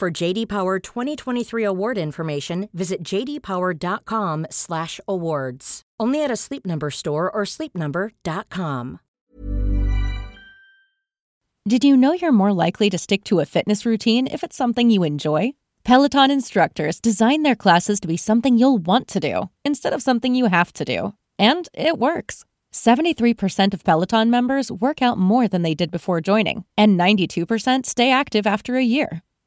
For JD Power 2023 award information, visit jdpower.com/awards. Only at a Sleep Number store or sleepnumber.com. Did you know you're more likely to stick to a fitness routine if it's something you enjoy? Peloton instructors design their classes to be something you'll want to do instead of something you have to do. And it works. 73% of Peloton members work out more than they did before joining, and 92% stay active after a year.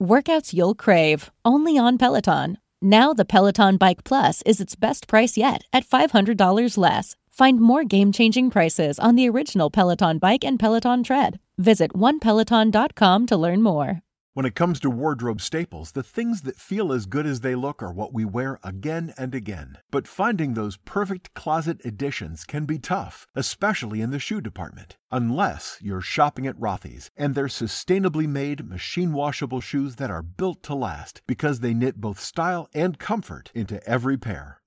Workouts you'll crave, only on Peloton. Now, the Peloton Bike Plus is its best price yet at $500 less. Find more game changing prices on the original Peloton bike and Peloton tread. Visit onepeloton.com to learn more. When it comes to wardrobe staples, the things that feel as good as they look are what we wear again and again. But finding those perfect closet additions can be tough, especially in the shoe department. Unless you're shopping at Rothy's and their sustainably made machine washable shoes that are built to last because they knit both style and comfort into every pair.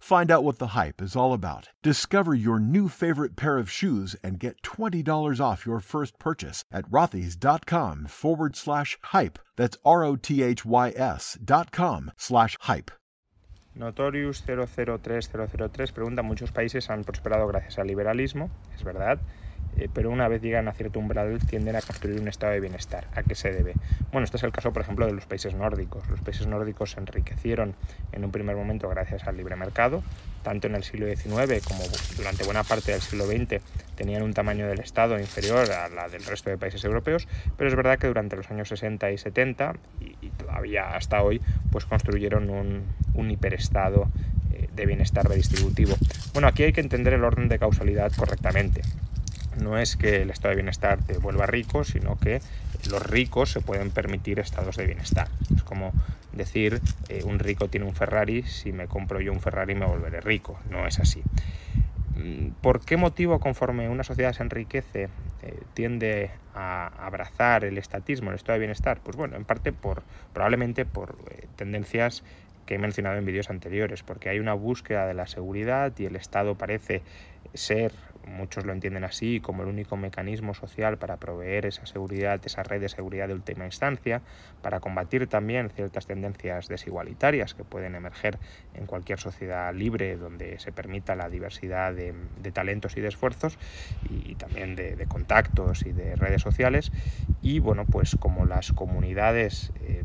Find out what the hype is all about. Discover your new favorite pair of shoes and get $20 off your first purchase at rothys.com forward slash hype. That's R O T H Y S dot com slash hype. Notorious 003003 pregunta: Muchos países han prosperado gracias al liberalismo, es verdad. Eh, pero una vez llegan a cierto umbral tienden a construir un estado de bienestar. ¿A qué se debe? Bueno, este es el caso, por ejemplo, de los países nórdicos. Los países nórdicos se enriquecieron en un primer momento gracias al libre mercado, tanto en el siglo XIX como durante buena parte del siglo XX tenían un tamaño del Estado inferior a la del resto de países europeos, pero es verdad que durante los años 60 y 70 y, todavía hasta hoy, pues construyeron un, hiperestado eh, de bienestar redistributivo. Bueno, aquí hay que entender el orden de causalidad correctamente no es que el estado de bienestar te vuelva rico, sino que los ricos se pueden permitir estados de bienestar. Es como decir, eh, un rico tiene un Ferrari, si me compro yo un Ferrari me volveré rico. No es así. Mm, ¿Por qué motivo, conforme una sociedad se enriquece, eh, tiende a abrazar el estatismo, el estado de bienestar? Pues bueno, en parte por, probablemente por eh, tendencias que he mencionado en vídeos anteriores, porque hay una búsqueda de la seguridad y el Estado parece ser muchos lo entienden así, como el único mecanismo social para proveer esa seguridad, esa red de seguridad de última instancia, para combatir también ciertas tendencias desigualitarias que pueden emerger en cualquier sociedad libre donde se permita la diversidad de, talentos y de esfuerzos y, también de, contactos y de redes sociales. Y bueno, pues como las comunidades eh,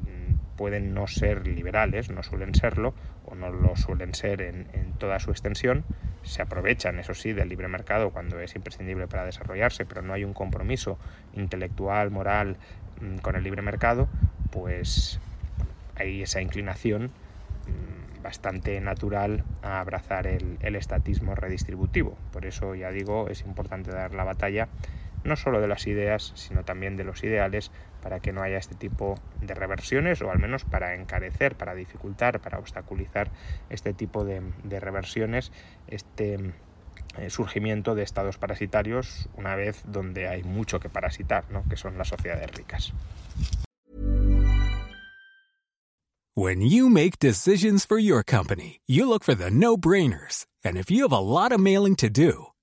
pueden no ser liberales, no suelen serlo, o no lo suelen ser en, toda su extensión, se aprovechan, eso sí, del libre mercado cuando es imprescindible para desarrollarse, pero no hay un compromiso intelectual, moral mm, con el libre mercado, pues hay esa inclinación mm, bastante natural a abrazar el, el estatismo redistributivo. Por eso, ya digo, es importante dar la batalla no solo de las ideas, sino también de los ideales, para que no haya este tipo de reversiones o al menos para encarecer, para dificultar, para obstaculizar este tipo de, reversiones, este eh, surgimiento de estados parasitarios una vez donde hay mucho que parasitar, ¿no? que son las sociedades ricas. When you make decisions for your company, you look for the no-brainers. And if you have a lot of mailing to do,